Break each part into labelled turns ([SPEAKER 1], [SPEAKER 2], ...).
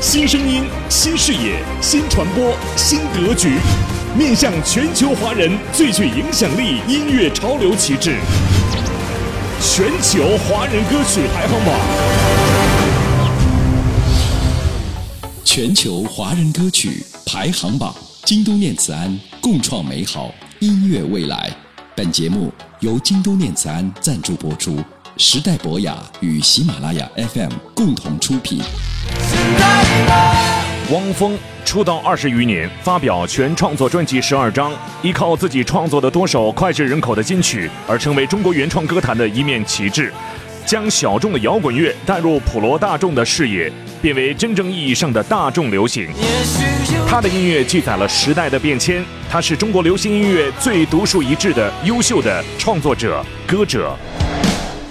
[SPEAKER 1] 新声音、新视野、新传播、新格局，面向全球华人最具影响力音乐潮流旗帜——全球华人歌曲排行榜。
[SPEAKER 2] 全球华人歌曲排行榜，京都念慈庵共创美好音乐未来。本节目由京都念慈庵赞助播出，时代博雅与喜马拉雅 FM 共同出品。
[SPEAKER 1] 汪峰出道二十余年，发表全创作专辑十二张，依靠自己创作的多首脍炙人口的金曲，而成为中国原创歌坛的一面旗帜，将小众的摇滚乐带入普罗大众的视野，变为真正意义上的大众流行。他的音乐记载了时代的变迁，他是中国流行音乐最独树一帜的优秀的创作者、歌者。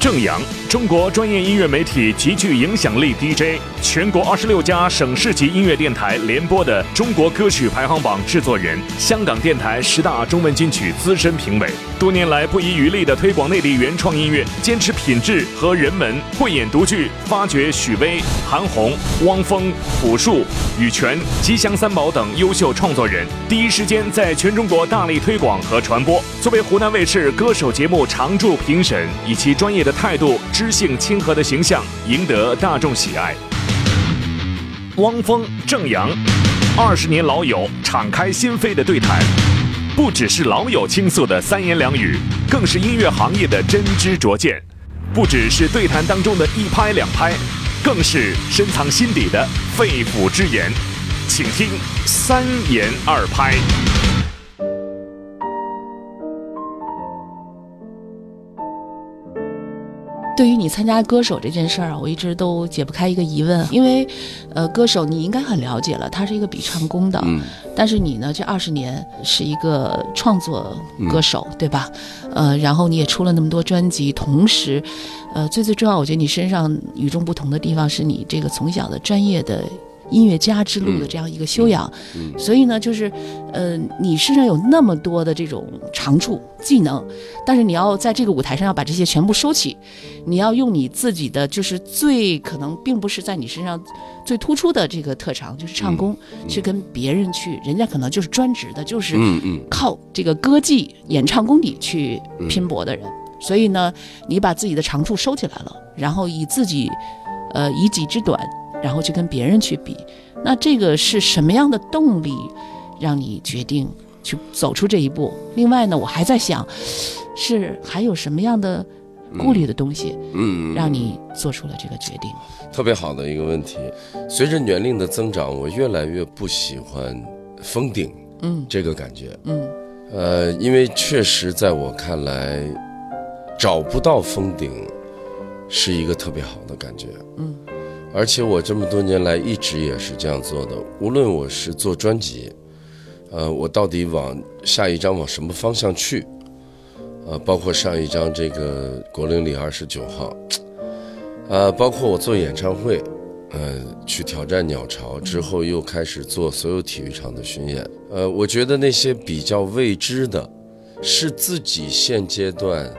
[SPEAKER 1] 郑阳，中国专业音乐媒体极具影响力 DJ，全国二十六家省市级音乐电台联播的中国歌曲排行榜制作人，香港电台十大中文金曲资深评委，多年来不遗余力地推广内地原创音乐，坚持品质和人文，慧眼独具，发掘许巍、韩红、汪峰、朴树、羽泉、吉祥三宝等优秀创作人，第一时间在全中国大力推广和传播。作为湖南卫视歌手节目常驻评审，以其专业的态度、知性亲和的形象，赢得大众喜爱。汪峰、郑阳，二十年老友，敞开心扉的对谈，不只是老友倾诉的三言两语，更是音乐行业的真知灼见；不只是对谈当中的一拍两拍，更是深藏心底的肺腑之言。请听三言二拍。
[SPEAKER 3] 对于你参加歌手这件事儿啊，我一直都解不开一个疑问，因为，呃，歌手你应该很了解了，他是一个比唱功的，
[SPEAKER 4] 嗯，
[SPEAKER 3] 但是你呢，这二十年是一个创作歌手，对吧？呃，然后你也出了那么多专辑，同时，呃，最最重要，我觉得你身上与众不同的地方是你这个从小的专业的。音乐家之路的这样一个修养，所以呢，就是，呃，你身上有那么多的这种长处技能，但是你要在这个舞台上要把这些全部收起，你要用你自己的就是最可能并不是在你身上最突出的这个特长，就是唱功，去跟别人去，人家可能就是专职的，就是靠这个歌技、演唱功底去拼搏的人，所以呢，你把自己的长处收起来了，然后以自己，呃，以己之短。然后去跟别人去比，那这个是什么样的动力，让你决定去走出这一步？另外呢，我还在想，是还有什么样的顾虑的东西，嗯，让你做出了这个决定？
[SPEAKER 4] 特别好的一个问题。随着年龄的增长，我越来越不喜欢封顶，嗯，这个感觉，嗯，呃，因为确实在我看来，找不到封顶是一个特别好的感觉，嗯。而且我这么多年来一直也是这样做的，无论我是做专辑，呃，我到底往下一张往什么方向去，呃，包括上一张这个国林里二十九号，呃，包括我做演唱会，呃，去挑战鸟巢之后，又开始做所有体育场的巡演，呃，我觉得那些比较未知的，是自己现阶段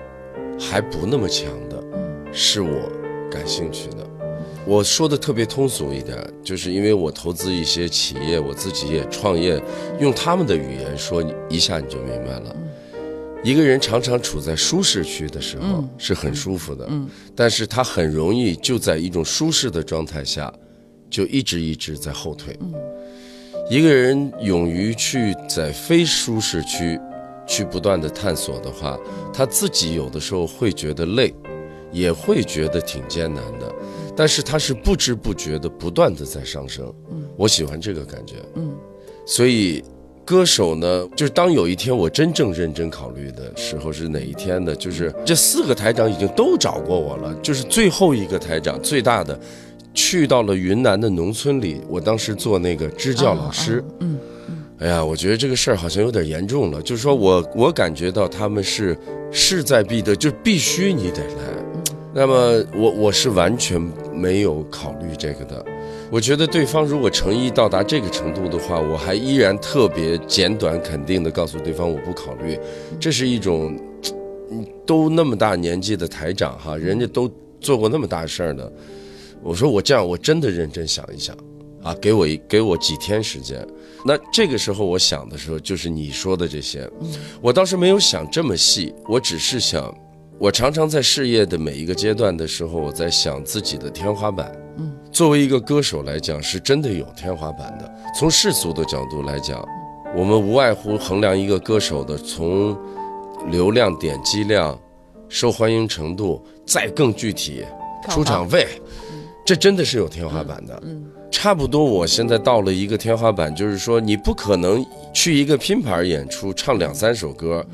[SPEAKER 4] 还不那么强的，是我感兴趣的。我说的特别通俗一点，就是因为我投资一些企业，我自己也创业，用他们的语言说，一下你就明白了。一个人常常处在舒适区的时候是很舒服的，但是他很容易就在一种舒适的状态下，就一直一直在后退。一个人勇于去在非舒适区去不断的探索的话，他自己有的时候会觉得累，也会觉得挺艰难的。但是它是不知不觉的不断的在上升，嗯，我喜欢这个感觉，嗯，所以歌手呢，就是当有一天我真正认真考虑的时候是哪一天呢？就是这四个台长已经都找过我了，就是最后一个台长最大的，去到了云南的农村里，我当时做那个支教老师，
[SPEAKER 3] 嗯，
[SPEAKER 4] 哎呀，我觉得这个事儿好像有点严重了，就是说我我感觉到他们是势在必得，就必须你得来。那么我我是完全没有考虑这个的。我觉得对方如果诚意到达这个程度的话，我还依然特别简短肯定的告诉对方我不考虑，这是一种，嗯，都那么大年纪的台长哈，人家都做过那么大事儿的，我说我这样我真的认真想一想，啊，给我一给我几天时间。那这个时候我想的时候，就是你说的这些，我倒是没有想这么细，我只是想，我常常在事业的每一个阶段的时候，我在想自己的天花板。嗯，作为一个歌手来讲，是真的有天花板的。从世俗的角度来讲，我们无外乎衡量一个歌手的从流量、点击量、受欢迎程度，再更具体，出场费，这真的是有天花板的。嗯，差不多，我现在到了一个天花板，就是说你不可能去一个拼盘演出唱两三首歌，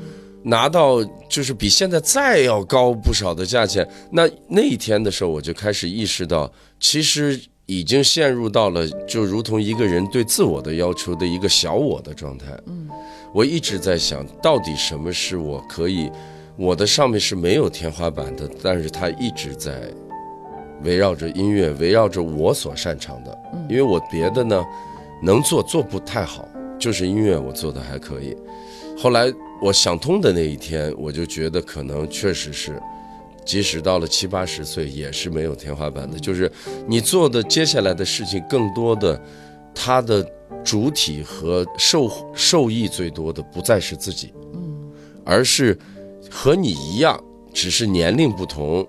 [SPEAKER 4] 拿到就是比现在再要高不少的价钱。那那一天的时候，我就开始意识到，其实已经陷入到了就如同一个人对自我的要求的一个小我的状态。嗯，我一直在想到底什么是我可以，我的上面是没有天花板的，但是它一直在。围绕着音乐，围绕着我所擅长的，因为我别的呢，能做做不太好，就是音乐我做的还可以。后来我想通的那一天，我就觉得可能确实是，即使到了七八十岁，也是没有天花板的。就是你做的接下来的事情，更多的，它的主体和受受益最多的，不再是自己，嗯，而是和你一样，只是年龄不同。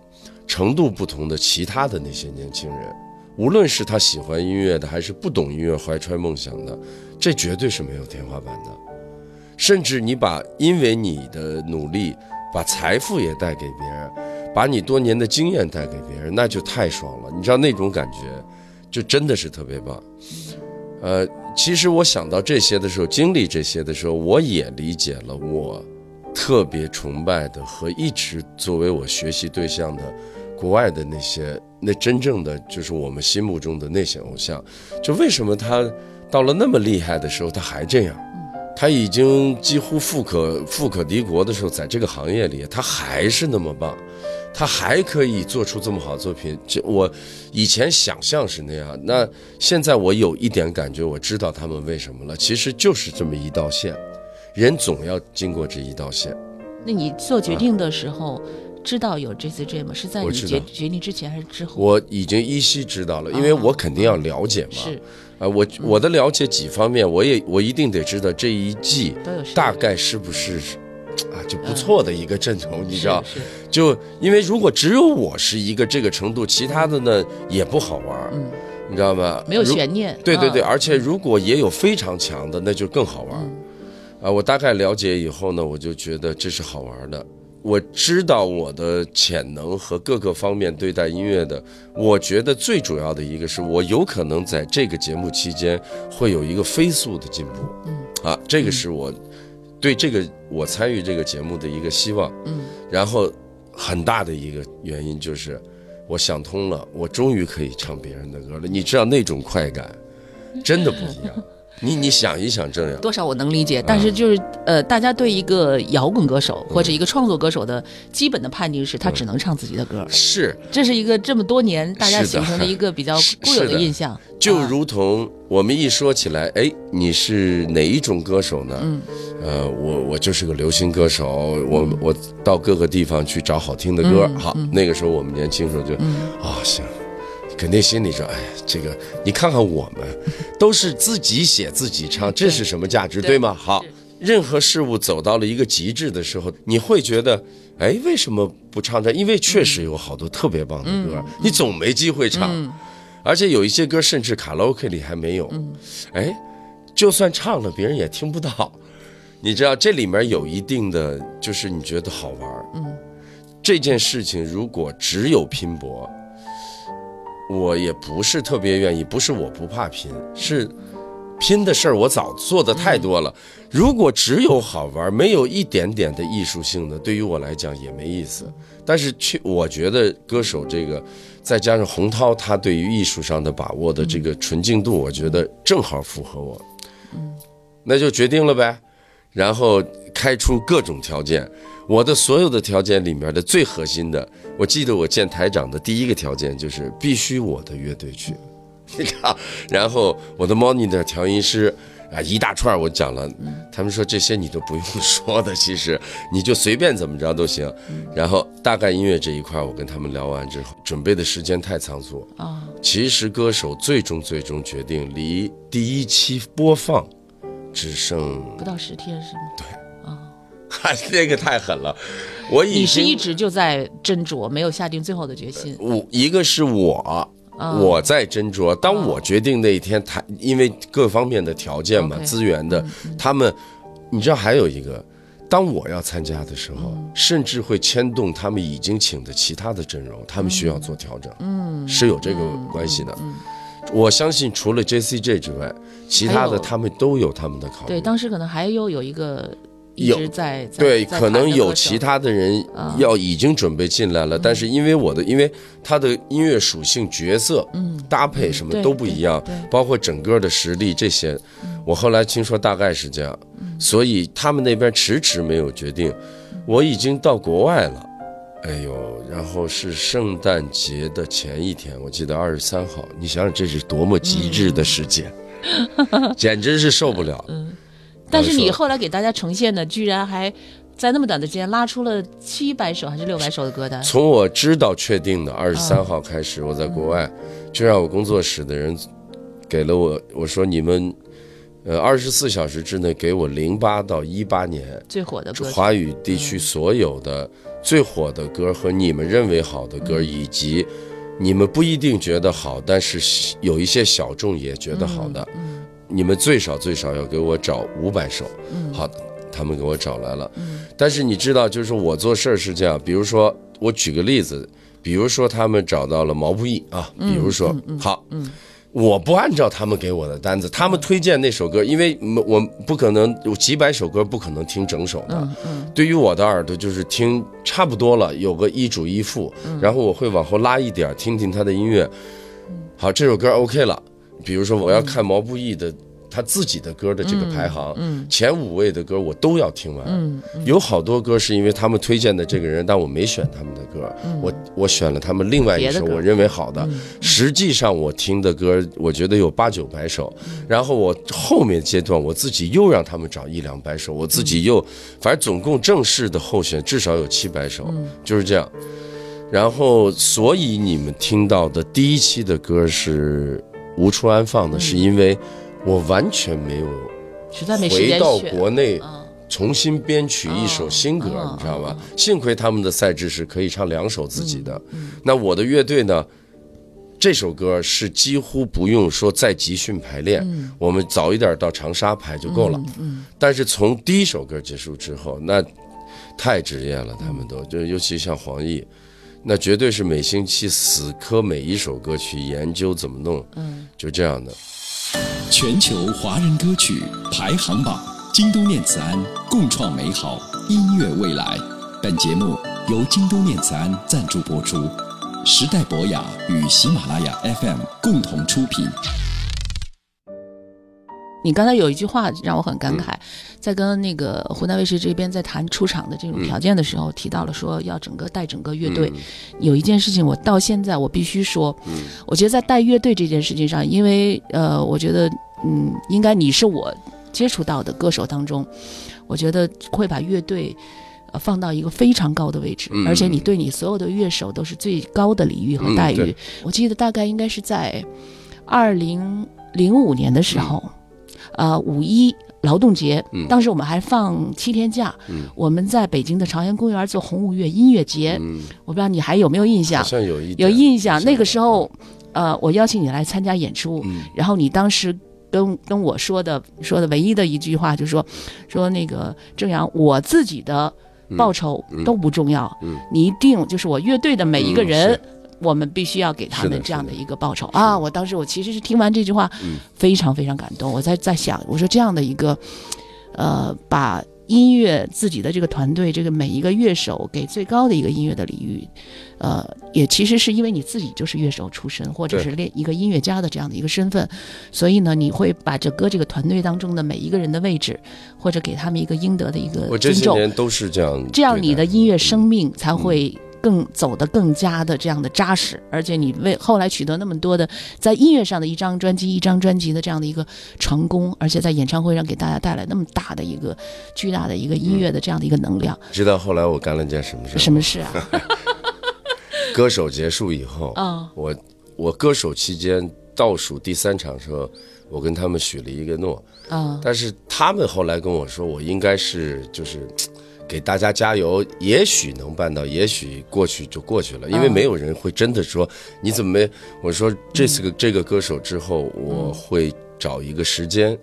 [SPEAKER 4] 程度不同的其他的那些年轻人，无论是他喜欢音乐的，还是不懂音乐、怀揣梦想的，这绝对是没有天花板的。甚至你把因为你的努力，把财富也带给别人，把你多年的经验带给别人，那就太爽了。你知道那种感觉，就真的是特别棒。呃，其实我想到这些的时候，经历这些的时候，我也理解了我特别崇拜的和一直作为我学习对象的。国外的那些，那真正的就是我们心目中的那些偶像，就为什么他到了那么厉害的时候他还这样？他已经几乎富可富可敌国的时候，在这个行业里他还是那么棒，他还可以做出这么好作品。这我以前想象是那样，那现在我有一点感觉，我知道他们为什么了。其实就是这么一道线，人总要经过这一道线。
[SPEAKER 3] 那你做决定的时候？知道有这次这吗？是在你决决定之前还是之后？
[SPEAKER 4] 我已经依稀知道了，因为我肯定要了解嘛。是，啊，我我的了解几方面，我也我一定得知道这一季大概是不是啊就不错的一个阵容，你知道？就因为如果只有我是一个这个程度，其他的呢也不好玩，嗯，你知道吗？
[SPEAKER 3] 没有悬念。
[SPEAKER 4] 对对对，而且如果也有非常强的，那就更好玩。啊，我大概了解以后呢，我就觉得这是好玩的。我知道我的潜能和各个方面对待音乐的，我觉得最主要的一个是我有可能在这个节目期间会有一个飞速的进步。嗯，啊，这个是我对这个我参与这个节目的一个希望。嗯，然后很大的一个原因就是我想通了，我终于可以唱别人的歌了。你知道那种快感，真的不一样。你你想一想，这样。
[SPEAKER 3] 多少我能理解，但是就是呃，大家对一个摇滚歌手或者一个创作歌手的基本的判定是他只能唱自己的歌，
[SPEAKER 4] 是，
[SPEAKER 3] 这是一个这么多年大家形成的一个比较固有的印象。
[SPEAKER 4] 就如同我们一说起来，哎，你是哪一种歌手呢？嗯，呃，我我就是个流行歌手，我我到各个地方去找好听的歌。好，那个时候我们年轻时候就啊行。肯定心里说：“哎呀，这个你看看我们，都是自己写自己唱，这是什么价值，对吗？好，任何事物走到了一个极致的时候，你会觉得，哎，为什么不唱这？因为确实有好多特别棒的歌，你总没机会唱，而且有一些歌甚至卡拉 OK 里还没有。哎，就算唱了，别人也听不到。你知道这里面有一定的，就是你觉得好玩。嗯，这件事情如果只有拼搏。”我也不是特别愿意，不是我不怕拼，是拼的事儿我早做的太多了。如果只有好玩，没有一点点的艺术性的，对于我来讲也没意思。但是去，我觉得歌手这个，再加上洪涛他对于艺术上的把握的这个纯净度，我觉得正好符合我。嗯，那就决定了呗，然后开出各种条件。我的所有的条件里面的最核心的，我记得我见台长的第一个条件就是必须我的乐队去，你看，然后我的 monitor 调音师啊一大串我讲了，他们说这些你都不用说的，其实你就随便怎么着都行。然后大概音乐这一块我跟他们聊完之后，准备的时间太仓促啊。其实歌手最终最终决定离第一期播放只剩
[SPEAKER 3] 不到十天是吗？
[SPEAKER 4] 对。哈，这个太狠了，我已经
[SPEAKER 3] 你是一直就在斟酌，没有下定最后的决心。
[SPEAKER 4] 我一个是我，我在斟酌。当我决定那一天，他因为各方面的条件嘛，资源的，他们，你知道还有一个，当我要参加的时候，甚至会牵动他们已经请的其他的阵容，他们需要做调整，嗯，是有这个关系的。我相信除了 J C J 之外，其他的他们都有他们的考虑。
[SPEAKER 3] 对，当时可能还有有一个。
[SPEAKER 4] 一直
[SPEAKER 3] 在
[SPEAKER 4] 对，可能有其他的人要已经准备进来了，但是因为我的，因为他的音乐属性、角色、搭配什么都不一样，包括整个的实力这些，我后来听说大概是这样，所以他们那边迟迟没有决定。我已经到国外了，哎呦，然后是圣诞节的前一天，我记得二十三号，你想想这是多么极致的时间，简直是受不了。
[SPEAKER 3] 但是你后来给大家呈现的，居然还在那么短的时间拉出了七百首还是六百首的歌单。
[SPEAKER 4] 从我知道确定的二十三号开始，我在国外就让我工作室的人给了我，我说你们呃二十四小时之内给我零八到一八年
[SPEAKER 3] 最火的歌，
[SPEAKER 4] 华语地区所有的最火的歌和你们认为好的歌，以及你们不一定觉得好，但是有一些小众也觉得好的。你们最少最少要给我找五百首，好，他们给我找来了。但是你知道，就是我做事儿是这样，比如说我举个例子，比如说他们找到了毛不易啊，比如说好，我不按照他们给我的单子，他们推荐那首歌，因为我不可能有几百首歌不可能听整首的。对于我的耳朵，就是听差不多了，有个一主一副，然后我会往后拉一点，听听他的音乐。好，这首歌 OK 了。比如说，我要看毛不易的他自己的歌的这个排行，前五位的歌我都要听完。有好多歌是因为他们推荐的这个人，但我没选他们的歌，我我选了他们另外一首我认为好的。实际上我听的歌，我觉得有八九百首。然后我后面阶段我自己又让他们找一两百首，我自己又反正总共正式的候选至少有七百首，就是这样。然后所以你们听到的第一期的歌是。无处安放的是因为，我完全没有回到国内重新编曲一首新歌，你知道吧？幸亏他们的赛制是可以唱两首自己的。那我的乐队呢？这首歌是几乎不用说再集训排练，我们早一点到长沙排就够了。但是从第一首歌结束之后，那太职业了，他们都就尤其像黄奕。那绝对是每星期死磕每一首歌曲，研究怎么弄，嗯，就这样的。
[SPEAKER 2] 全球华人歌曲排行榜，京东念慈庵共创美好音乐未来。本节目由京东念慈庵赞助播出，时代博雅与喜马拉雅 FM 共同出品。
[SPEAKER 3] 你刚才有一句话让我很感慨，在跟那个湖南卫视这边在谈出场的这种条件的时候，提到了说要整个带整个乐队。有一件事情我到现在我必须说，我觉得在带乐队这件事情上，因为呃，我觉得嗯，应该你是我接触到的歌手当中，我觉得会把乐队呃放到一个非常高的位置，而且你对你所有的乐手都是最高的礼遇和待遇。我记得大概应该是在二零零五年的时候。呃，五一劳动节，当时我们还放七天假，我们在北京的朝阳公园做红五月音乐节，我不知道你还有没有印象？
[SPEAKER 4] 好像有一
[SPEAKER 3] 有印象。那个时候，呃，我邀请你来参加演出，然后你当时跟跟我说的说的唯一的一句话就是说，说那个郑阳，我自己的报酬都不重要，你一定就是我乐队的每一个人。我们必须要给他们这样
[SPEAKER 4] 的
[SPEAKER 3] 一个报酬。啊！我当时我其实是听完这句话，非常非常感动。我在在想，我说这样的一个，呃，把音乐自己的这个团队，这个每一个乐手给最高的一个音乐的礼遇，呃，也其实是因为你自己就是乐手出身，或者是练一个音乐家的这样的一个身份，所以呢，你会把整个这个团队当中的每一个人的位置，或者给他们一个应得的一个
[SPEAKER 4] 我这
[SPEAKER 3] 尊重，
[SPEAKER 4] 些年都是这样，
[SPEAKER 3] 这样你的音乐生命才会更走得更加的这样的扎实，而且你为后来取得那么多的在音乐上的一张专辑一张专辑的这样的一个成功，而且在演唱会上给大家带来那么大的一个巨大的一个音乐的这样的一个能量，
[SPEAKER 4] 知道后来我干了件什么事？
[SPEAKER 3] 什么事啊？
[SPEAKER 4] 歌手结束以后，
[SPEAKER 3] 嗯
[SPEAKER 4] 我我歌手期间倒数第三场时候，我跟他们许了一个诺，
[SPEAKER 3] 嗯
[SPEAKER 4] 但是他们后来跟我说，我应该是就是。给大家加油，也许能办到，也许过去就过去了，因为
[SPEAKER 3] 嗯。
[SPEAKER 4] 没有人会真的说你怎么没。我说这次个这个歌手之后，
[SPEAKER 3] 嗯。
[SPEAKER 4] 我会找一个时间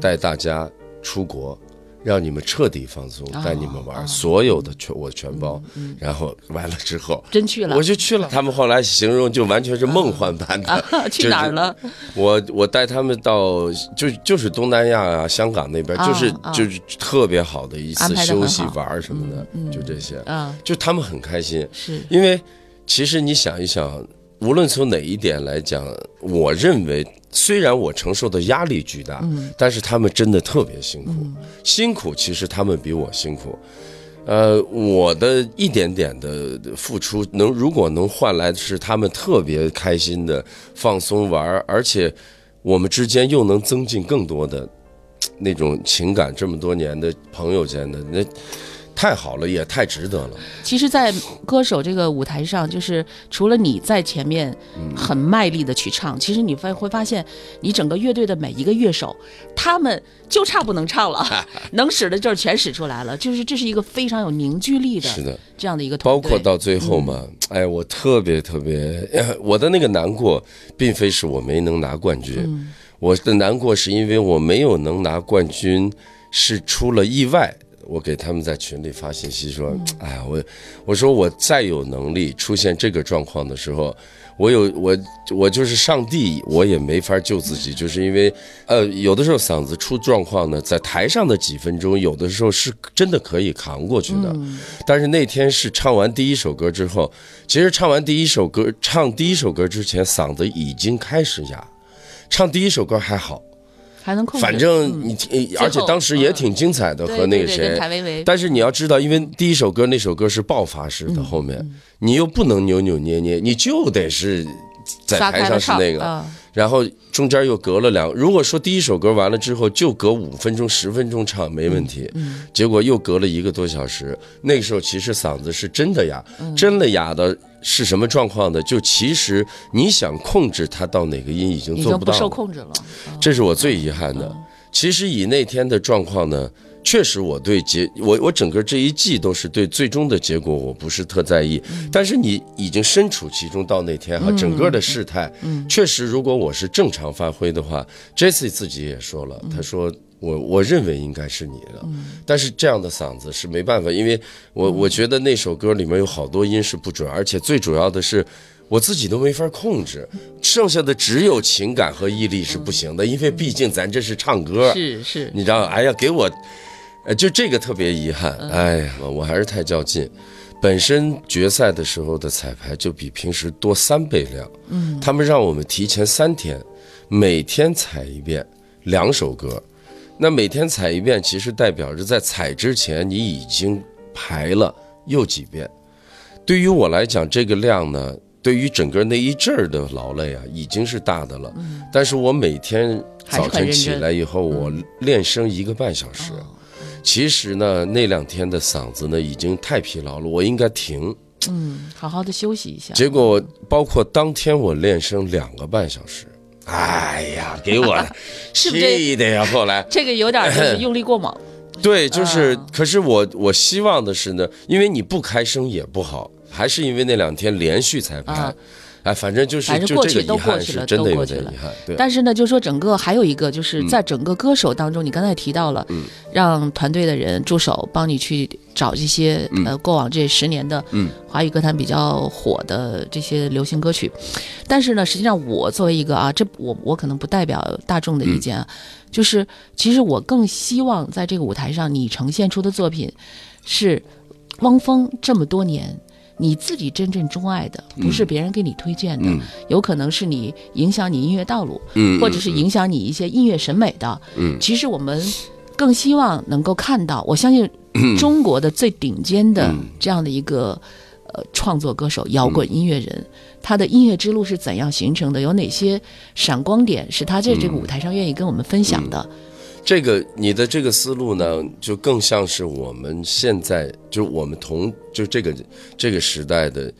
[SPEAKER 4] 带大家出国，让你们彻底放松，带你们
[SPEAKER 3] 哦
[SPEAKER 4] 玩，所有的全我全包。然后完了之后，
[SPEAKER 3] 真去了
[SPEAKER 4] 我就去了。他们后来形容就完全是梦幻般的。
[SPEAKER 3] 啊，去哪儿了？
[SPEAKER 4] 我我带他们到就就是东南亚啊、香港那边，
[SPEAKER 3] 啊
[SPEAKER 4] 就是
[SPEAKER 3] 啊
[SPEAKER 4] 就是特别好的一次休息玩什么的，就这些。
[SPEAKER 3] 啊，
[SPEAKER 4] 就他们很开心，
[SPEAKER 3] 是
[SPEAKER 4] 因为其实你想一想，无论从哪一点来讲，我认为虽然我承受的压力巨大，但是他们真的特别辛苦，辛苦其实他们比我辛苦。呃，我的一点点的付出，能如果能换来的是他们特别开心的放松玩儿，而且我们之间又能增进更多的那种情感，这么多年的朋友间的那太好了，也太值得了。
[SPEAKER 3] 其实，在歌手这个舞台上，就是除了你在前面很卖力的去唱，其实你会会发现，你整个乐队的每一个乐手，他们就差不能唱了，能使的劲儿全使出来了。就是这是一个非常有凝聚力的
[SPEAKER 4] 是的，
[SPEAKER 3] 这样的一个团
[SPEAKER 4] 包，括到最后嘛，哎，我特别特别，我的那个难过，并非是我没能拿冠军，我的难过是因为我没有能拿冠军，是出了意外。我给他们在群里发信息说：“哎呀，我我说我再有能力出现这个状况的时候，我有我我就是上帝，我也没法救自己，就是因为呃，有的时候嗓子出状况呢，在台上的几分钟，有的时候是真的可以扛过去的。但是那天是唱完第一首歌之后，其实唱完第一首歌，唱第一首歌之前，嗓子已经开始哑，唱第一首歌还好。”
[SPEAKER 3] 还能控制。
[SPEAKER 4] 反正你听，而且当时也挺精彩的，和那个谁。但是你要知道，因为第一首歌那首歌是爆发式的，后面你又不能扭扭捏捏，你就得是在台上是那个，
[SPEAKER 3] 啊
[SPEAKER 4] 然后中间又隔了两。如果说第一首歌完了之后就隔五分钟、十分钟唱没问题，结果又隔了一个多小时，那个时候其实嗓子是真的哑，真的哑的是什么状况呢？就其实你想控制它到哪个音已经
[SPEAKER 3] 做不
[SPEAKER 4] 到了。
[SPEAKER 3] 受控制了。
[SPEAKER 4] 这是我最遗憾的。其实以那天的状况呢，确实我对结我我整个这一季都是对最终的结果我不是特在意，但是你已经身处其中到那天哈，整个的事态，确实如果我是正常发挥的话，Jesse 自己也说了，他说。我我认为应该是你的，但是这样的嗓子是没办法，因为我我觉得那首歌里面有好多音是不准，而且最主要的是我自己都没法控制，剩下的只有情感和毅力是不行的，因为毕竟咱这是唱歌，
[SPEAKER 3] 是是，
[SPEAKER 4] 你知道，哎呀，给我，呃，就这个特别遗憾，哎呀，我还是太较劲。本身决赛的时候的彩排就比平时多三倍量，嗯，他们让我们提前三天，每天踩一遍两首歌，那每天踩一遍，其实代表着在踩之前你已经排了又几遍。对于我来讲，这个量呢，对于整个那一阵儿的劳累啊，已经是大的了。嗯但是我每天早晨起来以后，我练声一个半小时。其实呢，那两天的嗓子呢已经太疲劳了，我应该停。
[SPEAKER 3] 嗯，好好的休息一下。
[SPEAKER 4] 结果包括当天我练声两个半小时，哎呀，给我
[SPEAKER 3] 是不是这
[SPEAKER 4] 气的呀！后来
[SPEAKER 3] 这个有点 就是用力过猛？
[SPEAKER 4] 对，就是，
[SPEAKER 3] 啊
[SPEAKER 4] 可是我我希望的是呢，因为你不开声也不好，还是因为那两天连续彩排，
[SPEAKER 3] 啊
[SPEAKER 4] 哎，反正就是
[SPEAKER 3] 反正过去都过去了都过去了。但是呢，就说整个还有一个，就是在整个歌手当中，你刚才提到了，
[SPEAKER 4] 嗯
[SPEAKER 3] 让团队的人助手帮你去找这些、呃过往这十年的
[SPEAKER 4] 嗯
[SPEAKER 3] 华语歌坛比较火的这些流行歌曲。但是呢，实际上我作为一个啊，这我我可能不代表大众的意见啊，就是其实我更希望在这个舞台上你呈现出的作品是汪峰这么多年。你自己真正钟爱的，不是别人给你推荐的，
[SPEAKER 4] 嗯。
[SPEAKER 3] 有可能是你影响你音乐道路，
[SPEAKER 4] 嗯，
[SPEAKER 3] 或者是影响你一些音乐审美的。
[SPEAKER 4] 嗯。
[SPEAKER 3] 其实我们更希望能够看到，我相信中国的最顶尖的
[SPEAKER 4] 嗯。
[SPEAKER 3] 这样的一个呃创作歌手、摇滚音乐人，他的音乐之路是怎样形成的？有哪些闪光点是他在这个舞台上愿意跟我们分享的？
[SPEAKER 4] 这个你的这个思路呢，就更像是我们现在就是我们同就这个这个时代的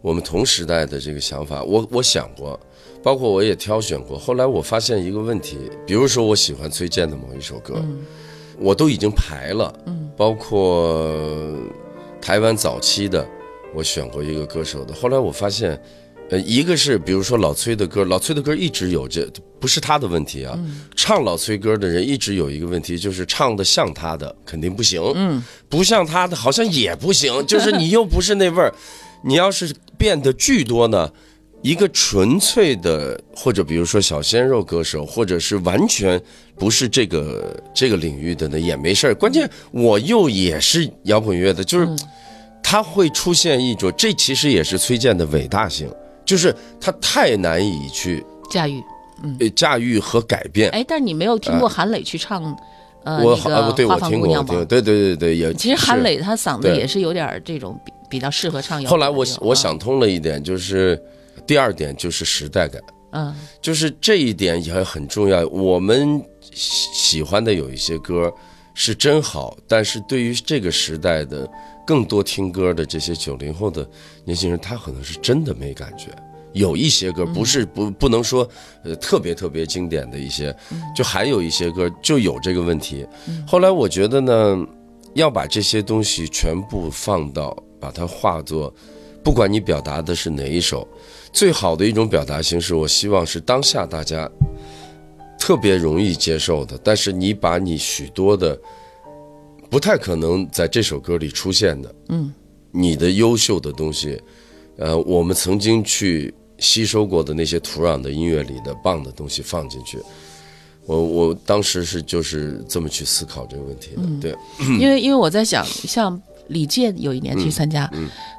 [SPEAKER 4] 我们同时代的这个想法。我我想过，包括我也挑选过。后来我发现一个问题，比如说我喜欢崔健的某一首歌，我都已经排了，包括台湾早期的，我选过一个歌手的。后来我发现。呃，一个是比如说老崔的歌，老崔的歌一直有这不是他的问题啊。唱老崔歌的人一直有一个问题，就是唱的像他的肯定不行，嗯，不像他的好像也不行，就是你又不是那味儿。你要是变得巨多呢，一个纯粹的或者比如说小鲜肉歌手，或者是完全不是这个这个领域的呢也没事儿。关键我又也是摇滚乐的，就是他会出现一种，这其实也是崔健的伟大性。就是他太难以去
[SPEAKER 3] 驾驭。
[SPEAKER 4] 呃驾驭和改变。
[SPEAKER 3] 哎，但是你没有听过韩磊去唱，呃，
[SPEAKER 4] 我
[SPEAKER 3] 那
[SPEAKER 4] 啊，对我听过，对对对对，也
[SPEAKER 3] 其实韩磊他嗓子也是有点儿这种比比较适合唱摇
[SPEAKER 4] 后来。我我想通了一点，就是第二点就是时代感，
[SPEAKER 3] 嗯，
[SPEAKER 4] 就是这一点也很重要。我们喜喜欢的有一些歌是真好，但是对于这个时代的更多听歌的这些九零后的年轻人，他可能是真的没感觉。有一些歌不是不不能说呃特别特别经典的一些，就还有一些歌就有这个问题。后来我觉得呢，要把这些东西全部放到，把它化作，不管你表达的是哪一首，最好的一种表达形式，我希望是当下大家特别容易接受的，但是你把你许多的不太可能在这首歌里出现的，
[SPEAKER 3] 嗯，
[SPEAKER 4] 你的优秀的东西，呃，我们曾经去吸收过的那些土壤的音乐里的棒的东西放进去。我我当时是就是这么去思考这个问题的，对，
[SPEAKER 3] 因为因为我在想，像李健有一年去参加，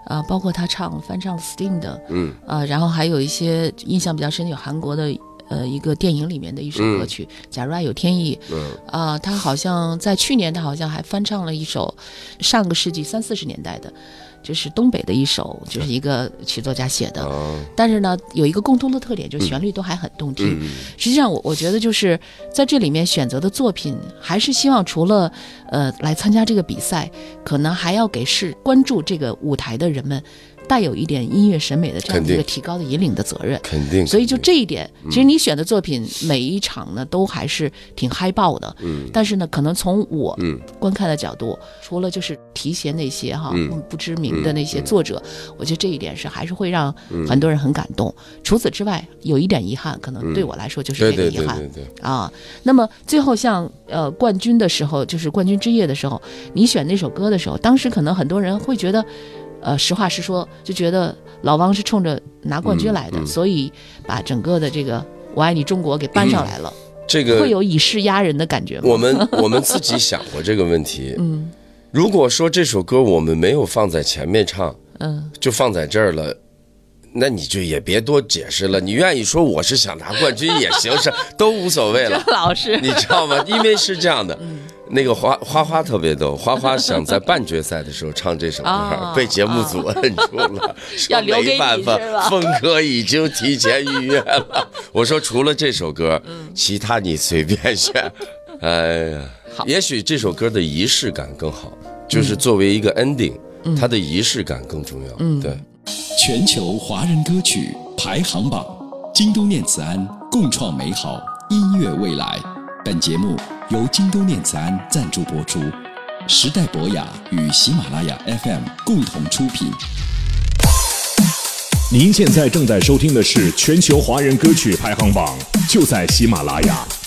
[SPEAKER 3] 啊、包括他唱翻唱 Sting 的，
[SPEAKER 4] 嗯，
[SPEAKER 3] 啊，然后还有一些印象比较深，有韩国的呃一个电影里面的一首歌曲《假如爱有天意》，
[SPEAKER 4] 嗯。
[SPEAKER 3] 啊、他好像在去年他好像还翻唱了一首上个世纪三四十年代的，就是东北的一首，就是一个曲作家写的，
[SPEAKER 4] 啊，
[SPEAKER 3] 但是呢，有一个共通的特点，就是旋律都还很动听。
[SPEAKER 4] 嗯。
[SPEAKER 3] 实际上我，我觉得就是在这里面选择的作品，还是希望除了呃来参加这个比赛，可能还要给是关注这个舞台的人们，带有一点音乐审美的这样的一个提高的引领的责任。
[SPEAKER 4] 肯定，
[SPEAKER 3] 所以就这一点，其实你选的作品每一场呢都还是挺嗨爆的。
[SPEAKER 4] 嗯。
[SPEAKER 3] 但是呢，可能从我
[SPEAKER 4] 嗯。
[SPEAKER 3] 观看的角度，除了就是提携那些哈、
[SPEAKER 4] 嗯。
[SPEAKER 3] 不知名的那些
[SPEAKER 4] 嗯
[SPEAKER 3] 作者，我觉得这一点是还是会让很多人很感动。除此之外，有一点遗憾，可能对我来说就是这个遗憾。啊，那么最后像呃冠军的时候，就是冠军之夜的时候，你选那首歌的时候，当时可能很多人会觉得，呃，实话实说，就觉得老汪是冲着拿冠军来的，
[SPEAKER 4] 嗯嗯
[SPEAKER 3] 所以把整个的这个“我爱你中国”给搬上来了，
[SPEAKER 4] 这个
[SPEAKER 3] 会有以势压人的感觉吗？
[SPEAKER 4] 我们 我们自己想过这个问题。
[SPEAKER 3] 嗯
[SPEAKER 4] 如果说这首歌我们没有放在前面唱，
[SPEAKER 3] 嗯
[SPEAKER 4] 就放在这儿了，那你就也别多解释了。你愿意说我是想拿冠军也行，是都无所谓了。
[SPEAKER 3] 老师，
[SPEAKER 4] 你知道吗？因为是这样的，
[SPEAKER 3] 嗯
[SPEAKER 4] 那个花花花特别逗，花花想在半决赛的时候唱这首歌，
[SPEAKER 3] 啊
[SPEAKER 4] 被节目组摁住了，说
[SPEAKER 3] 要留给你
[SPEAKER 4] 没办法，峰哥已经提前预约了。我说除了这首歌，其他你随便选。哎呀，也许这首歌的仪式感更好，就是作为一个 ending，它的仪式感更重要。对。
[SPEAKER 2] 全球华人歌曲排行榜，京东念慈庵共创美好音乐未来。本节目由京都念慈庵赞助播出，时代博雅与喜马拉雅 FM 共同出品。
[SPEAKER 1] 您现在正在收听的是全球华人歌曲排行榜，就在喜马拉雅。